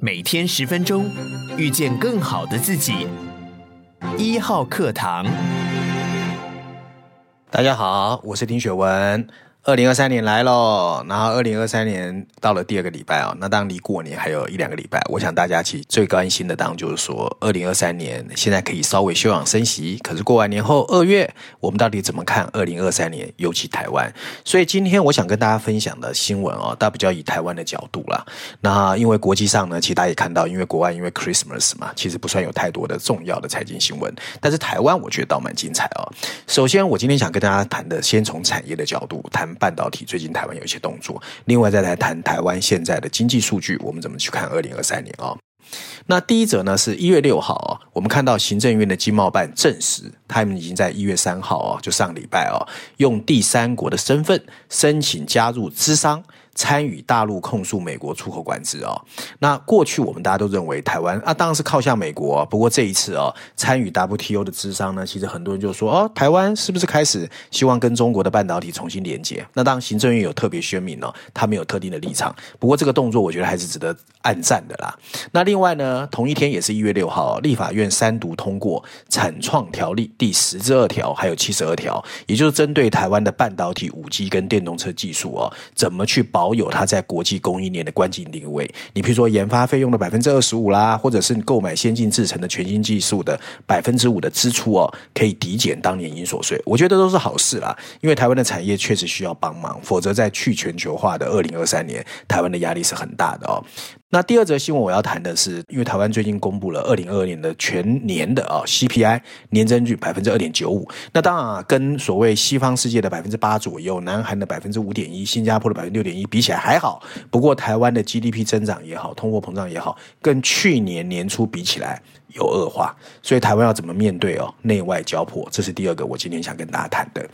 每天十分钟，遇见更好的自己。一号课堂，大家好，我是丁雪文。二零二三年来喽，然后二零二三年到了第二个礼拜哦，那当然离过年还有一两个礼拜，我想大家其实最关心的当然就是说，二零二三年现在可以稍微休养生息，可是过完年后二月，我们到底怎么看二零二三年，尤其台湾？所以今天我想跟大家分享的新闻哦，大家比较以台湾的角度啦。那因为国际上呢，其实大家也看到，因为国外因为 Christmas 嘛，其实不算有太多的重要的财经新闻，但是台湾我觉得倒蛮精彩哦。首先，我今天想跟大家谈的，先从产业的角度谈。半导体最近台湾有一些动作，另外再来谈台湾现在的经济数据，我们怎么去看二零二三年啊？那第一则呢是一月六号啊，我们看到行政院的经贸办证实，他们已经在一月三号啊，就上礼拜啊，用第三国的身份申请加入资商。参与大陆控诉美国出口管制哦，那过去我们大家都认为台湾啊，当然是靠向美国。不过这一次哦，参与 WTO 的咨商呢，其实很多人就说哦，台湾是不是开始希望跟中国的半导体重新连接？那当行政院有特别宣明哦，他没有特定的立场。不过这个动作我觉得还是值得按赞的啦。那另外呢，同一天也是一月六号，立法院三读通过产创条例第十至二条，还有七十二条，也就是针对台湾的半导体、五 G 跟电动车技术哦，怎么去保。保有它在国际供应链的关键定位，你比如说研发费用的百分之二十五啦，或者是你购买先进制成的全新技术的百分之五的支出哦，可以抵减当年营所税，我觉得都是好事啦。因为台湾的产业确实需要帮忙，否则在去全球化的二零二三年，台湾的压力是很大的哦。那第二则新闻我要谈的是，因为台湾最近公布了二零二二年的全年的啊 CPI 年增率百分之二点九五，那当然啊，跟所谓西方世界的百分之八左右，南韩的百分之五点一，新加坡的百分之六点一比起来还好。不过台湾的 GDP 增长也好，通货膨胀也好，跟去年年初比起来有恶化，所以台湾要怎么面对哦？内外交迫，这是第二个我今天想跟大家谈的。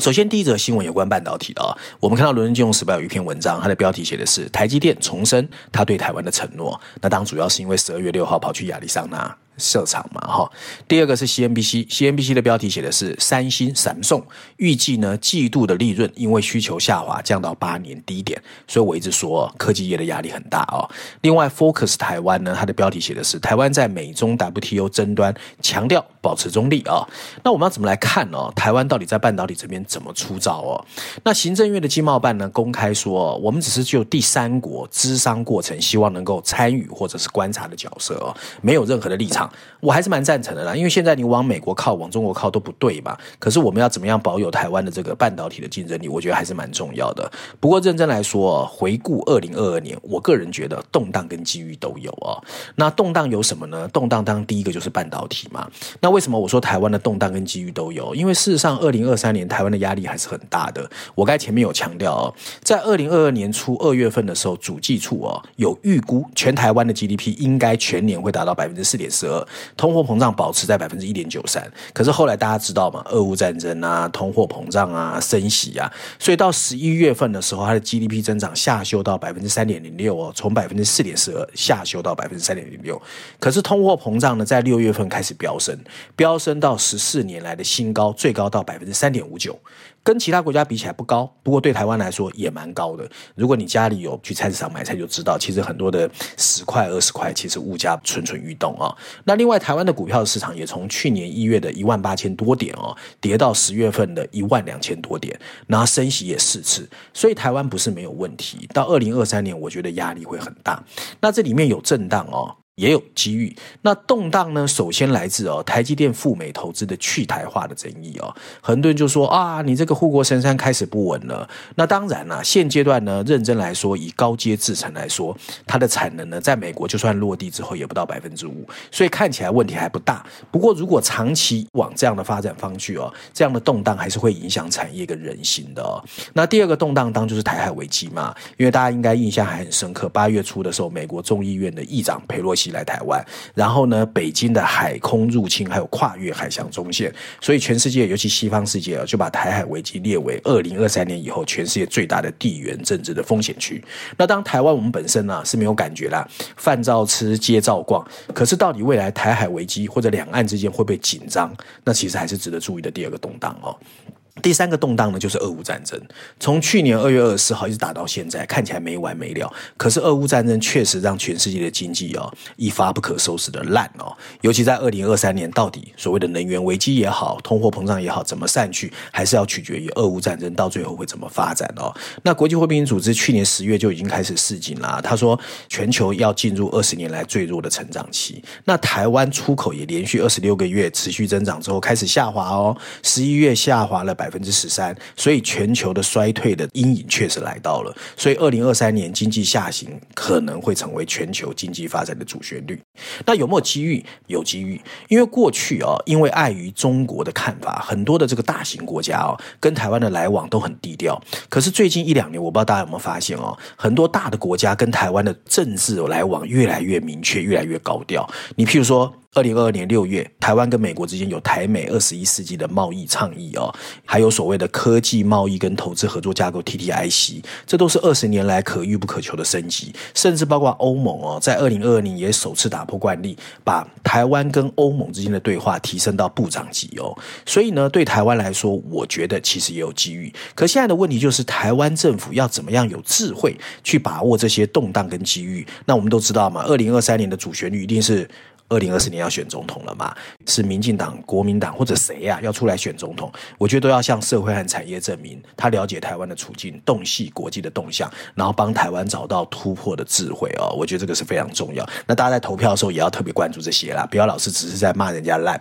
首先，第一则新闻有关半导体的，我们看到《伦敦金融时报》有一篇文章，它的标题写的是“台积电重申他对台湾的承诺”。那当主要是因为十二月六号跑去亚利桑那。设厂嘛，哈。第二个是 CNBC，CNBC 的标题写的是三星、闪送预计呢季度的利润因为需求下滑降到八年低点，所以我一直说科技业的压力很大哦。另外，Focus 台湾呢，它的标题写的是台湾在美中 WTO 争端强调保持中立啊。那我们要怎么来看呢？台湾到底在半导体这边怎么出招哦？那行政院的经贸办呢公开说，我们只是就第三国咨商过程，希望能够参与或者是观察的角色哦，没有任何的立场。我还是蛮赞成的啦，因为现在你往美国靠，往中国靠都不对嘛。可是我们要怎么样保有台湾的这个半导体的竞争力？我觉得还是蛮重要的。不过认真来说，回顾二零二二年，我个人觉得动荡跟机遇都有哦。那动荡有什么呢？动荡当第一个就是半导体嘛。那为什么我说台湾的动荡跟机遇都有？因为事实上，二零二三年台湾的压力还是很大的。我刚才前面有强调哦，在二零二二年初二月份的时候，主计处哦有预估全台湾的 GDP 应该全年会达到百分之四点四二。通货膨胀保持在百分之一点九三，可是后来大家知道嘛，俄乌战争啊，通货膨胀啊，升息啊，所以到十一月份的时候，它的 GDP 增长下修到百分之三点零六哦，从百分之四点四二下修到百分之三点零六。可是通货膨胀呢，在六月份开始飙升，飙升到十四年来的新高，最高到百分之三点五九。跟其他国家比起来不高，不过对台湾来说也蛮高的。如果你家里有去菜市场买菜，就知道其实很多的十块、二十块，其实物价蠢蠢欲动啊。那另外，台湾的股票市场也从去年一月的一万八千多点哦，跌到十月份的一万两千多点，然后升息也四次，所以台湾不是没有问题。到二零二三年，我觉得压力会很大。那这里面有震荡哦。也有机遇，那动荡呢？首先来自哦，台积电赴美投资的去台化的争议哦，很多人就说啊，你这个护国神山开始不稳了。那当然啦，现阶段呢，认真来说，以高阶制程来说，它的产能呢，在美国就算落地之后，也不到百分之五，所以看起来问题还不大。不过，如果长期往这样的发展方去哦，这样的动荡还是会影响产业跟人心的哦。那第二个动荡当就是台海危机嘛，因为大家应该印象还很深刻，八月初的时候，美国众议院的议长佩洛西。来台湾，然后呢，北京的海空入侵还有跨越海峡中线，所以全世界，尤其西方世界啊，就把台海危机列为二零二三年以后全世界最大的地缘政治的风险区。那当台湾我们本身呢、啊、是没有感觉啦，饭照吃，街照逛。可是到底未来台海危机或者两岸之间会不会紧张？那其实还是值得注意的第二个动荡哦。第三个动荡呢，就是俄乌战争。从去年二月二十四号一直打到现在，看起来没完没了。可是俄乌战争确实让全世界的经济哦一发不可收拾的烂哦。尤其在二零二三年，到底所谓的能源危机也好，通货膨胀也好，怎么散去，还是要取决于俄乌战争到最后会怎么发展哦。那国际货币组织去年十月就已经开始示警了，他说全球要进入二十年来最弱的成长期。那台湾出口也连续二十六个月持续增长之后开始下滑哦，十一月下滑了百。百分之十三，所以全球的衰退的阴影确实来到了，所以二零二三年经济下行可能会成为全球经济发展的主旋律。那有没有机遇？有机遇，因为过去哦，因为碍于中国的看法，很多的这个大型国家哦，跟台湾的来往都很低调。可是最近一两年，我不知道大家有没有发现哦，很多大的国家跟台湾的政治来往越来越明确，越来越高调。你譬如说。二零二二年六月，台湾跟美国之间有台美二十一世纪的贸易倡议哦，还有所谓的科技贸易跟投资合作架构 TTIC，这都是二十年来可遇不可求的升级。甚至包括欧盟哦，在二零二二年也首次打破惯例，把台湾跟欧盟之间的对话提升到部长级哦。所以呢，对台湾来说，我觉得其实也有机遇。可现在的问题就是，台湾政府要怎么样有智慧去把握这些动荡跟机遇？那我们都知道嘛，二零二三年的主旋律一定是。二零二四年要选总统了嘛？是民进党、国民党或者谁呀、要出来选总统？我觉得都要向社会和产业证明，他了解台湾的处境，洞悉国际的动向，然后帮台湾找到突破的智慧哦。我觉得这个是非常重要。那大家在投票的时候也要特别关注这些啦，不要老是只是在骂人家烂。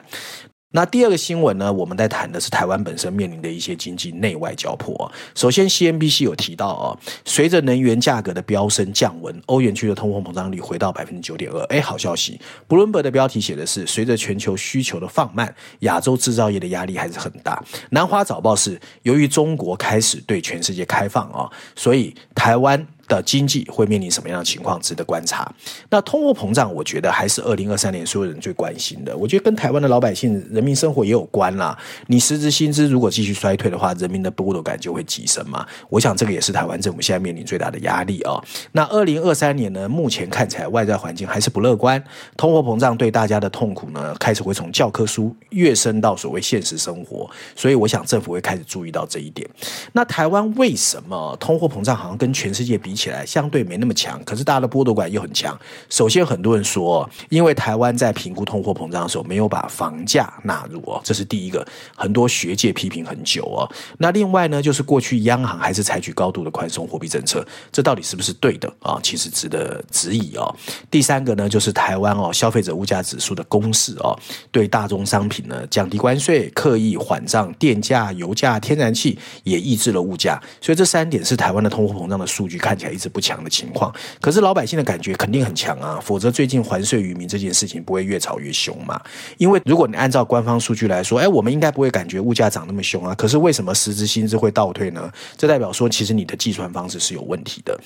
那第二个新闻呢，我们在谈的是台湾本身面临的一些经济内外交迫。首先，CNBC 有提到哦，随着能源价格的飙升降温，欧元区的通货膨胀率回到百分之九点二。哎，好消息！Bloomberg 的标题写的是，随着全球需求的放慢，亚洲制造业的压力还是很大。南华早报是，由于中国开始对全世界开放啊，所以台湾。的经济会面临什么样的情况，值得观察。那通货膨胀，我觉得还是二零二三年所有人最关心的。我觉得跟台湾的老百姓人民生活也有关啦。你实质薪资如果继续衰退的话，人民的剥夺感就会急升嘛。我想这个也是台湾政府现在面临最大的压力啊、哦。那二零二三年呢，目前看起来外在环境还是不乐观。通货膨胀对大家的痛苦呢，开始会从教科书跃升到所谓现实生活。所以我想政府会开始注意到这一点。那台湾为什么通货膨胀好像跟全世界比起来相对没那么强，可是大家的剥夺感又很强。首先，很多人说，因为台湾在评估通货膨胀的时候没有把房价纳入哦，这是第一个。很多学界批评很久哦。那另外呢，就是过去央行还是采取高度的宽松货币政策，这到底是不是对的啊？其实值得质疑哦。第三个呢，就是台湾哦，消费者物价指数的公式哦，对大宗商品呢降低关税，刻意缓涨电价、油价、天然气，也抑制了物价。所以这三点是台湾的通货膨胀的数据看起来一直不强的情况，可是老百姓的感觉肯定很强啊，否则最近还税于民这件事情不会越炒越凶嘛。因为如果你按照官方数据来说，哎，我们应该不会感觉物价涨那么凶啊。可是为什么实质薪资会倒退呢？这代表说其实你的计算方式是有问题的。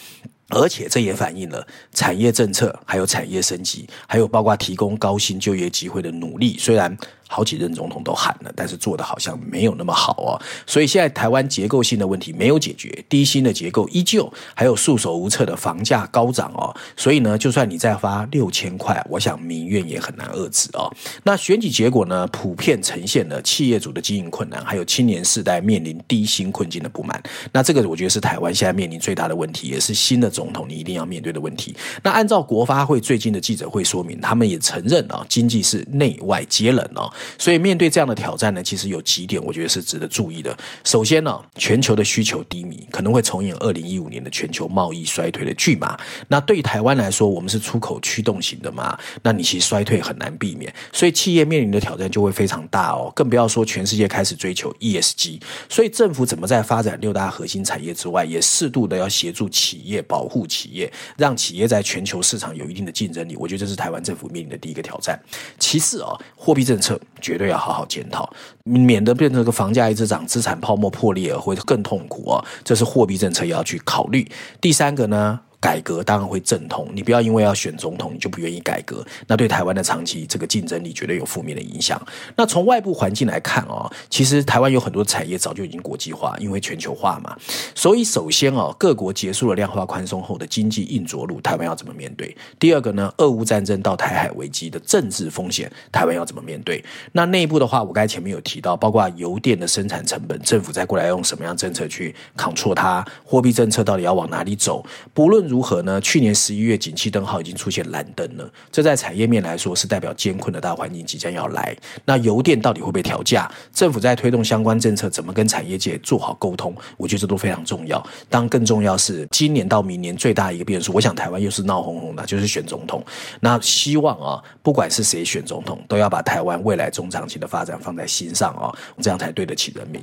而且这也反映了产业政策，还有产业升级，还有包括提供高薪就业机会的努力。虽然好几任总统都喊了，但是做的好像没有那么好哦。所以现在台湾结构性的问题没有解决，低薪的结构依旧，还有束手无策的房价高涨哦。所以呢，就算你再发六千块，我想民怨也很难遏制哦。那选举结果呢，普遍呈现了企业主的经营困难，还有青年世代面临低薪困境的不满。那这个我觉得是台湾现在面临最大的问题，也是新的总统你一定要面对的问题。那按照国发会最近的记者会说明，他们也承认啊，经济是内外皆冷哦。所以面对这样的挑战呢，其实有几点我觉得是值得注意的。首先呢，全球的需求低迷，可能会重演二零一五年的全球贸易衰退的剧码。那对于台湾来说，我们是出口驱动型的嘛，那你其实衰退很难避免。所以企业面临的挑战就会非常大哦。更不要说全世界开始追求 ESG。所以政府怎么在发展六大核心产业之外，也适度的要协助企业保保护企业，让企业在全球市场有一定的竞争力。我觉得这是台湾政府面临的第一个挑战。其次啊，货币政策绝对要好好检讨，免得变成个房价一直涨，资产泡沫破裂，会更痛苦啊。这是货币政策要去考虑。第三个呢，改革当然会阵痛。你不要因为要选总统，你就不愿意改革，那对台湾的长期这个竞争力绝对有负面的影响。那从外部环境来看哦，其实台湾有很多产业早就已经国际化，因为全球化嘛。所以首先哦，各国结束了量化宽松后的经济硬着陆，台湾要怎么面对？第二个呢，俄乌战争到台海危机的政治风险，台湾要怎么面对？那内部的话，我刚才前面有提到，包括油电的生产成本，政府再过来用什么样政策去扛挫它？货币政策到底要往哪里走？不论如何呢，去年十一月景气灯号已经出现蓝灯了，这在产业面来说是代表艰困的大环境即将要来。那油电到底会不会调价？政府在推动相关政策，怎么跟产业界做好沟通？我觉得这都非常重要。当更重要是今年到明年最大一个变数，我想台湾又是闹哄哄的，就是选总统。那希望啊，不管是谁选总统，都要把台湾未来中长期的发展放在心上啊，这样才对得起人民。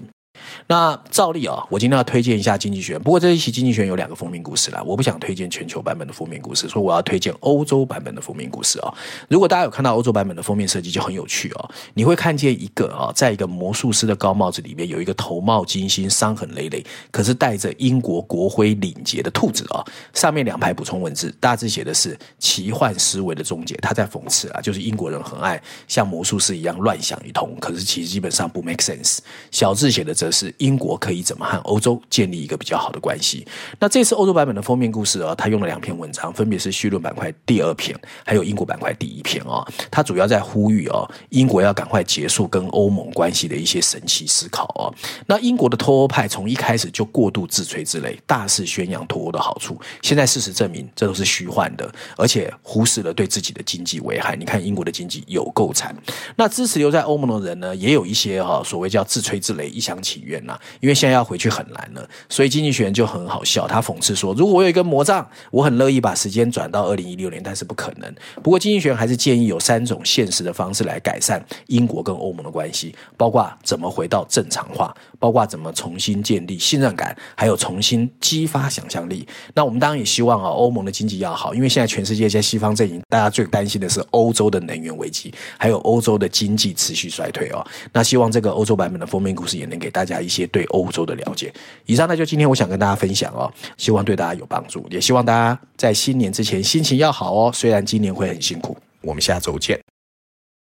那照例啊，我今天要推荐一下《经济学》，不过这一期《经济学》有两个封面故事啦，我不想推荐全球版本的封面故事，所以我要推荐欧洲版本的封面故事啊。如果大家有看到欧洲版本的封面设计，就很有趣哦。你会看见一个啊，在一个魔术师的高帽子里面，有一个头帽金星、伤痕累累，可是带着英国国徽领结的兔子啊。上面两排补充文字，大致写的是“奇幻思维的终结”，他在讽刺啊，就是英国人很爱像魔术师一样乱想一通，可是其实基本上不 make sense。小字写的则是。英国可以怎么和欧洲建立一个比较好的关系？那这次欧洲版本的封面故事啊，他用了两篇文章，分别是绪论板块第二篇，还有英国板块第一篇啊。他主要在呼吁啊，英国要赶快结束跟欧盟关系的一些神奇思考啊。那英国的脱欧派从一开始就过度自吹自擂，大肆宣扬脱欧的好处，现在事实证明这都是虚幻的，而且忽视了对自己的经济危害。你看英国的经济有够惨。那支持留在欧盟的人呢，也有一些哈，所谓叫自吹自擂、一厢情愿。因为现在要回去很难了，所以经济学人就很好笑，他讽刺说：“如果我有一根魔杖，我很乐意把时间转到二零一六年，但是不可能。”不过，经济学人还是建议有三种现实的方式来改善英国跟欧盟的关系，包括怎么回到正常化，包括怎么重新建立信任感，还有重新激发想象力。那我们当然也希望啊，欧盟的经济要好，因为现在全世界在西方阵营，大家最担心的是欧洲的能源危机，还有欧洲的经济持续衰退哦。那希望这个欧洲版本的封面故事也能给大家一些。对欧洲的了解，以上呢就今天我想跟大家分享哦，希望对大家有帮助，也希望大家在新年之前心情要好哦。虽然今年会很辛苦，我们下周见。